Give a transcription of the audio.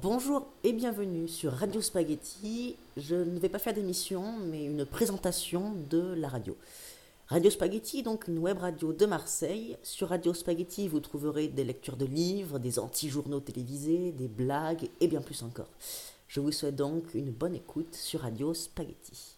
Bonjour et bienvenue sur Radio Spaghetti. Je ne vais pas faire d'émission, mais une présentation de la radio. Radio Spaghetti, donc une web radio de Marseille. Sur Radio Spaghetti, vous trouverez des lectures de livres, des anti-journaux télévisés, des blagues et bien plus encore. Je vous souhaite donc une bonne écoute sur Radio Spaghetti.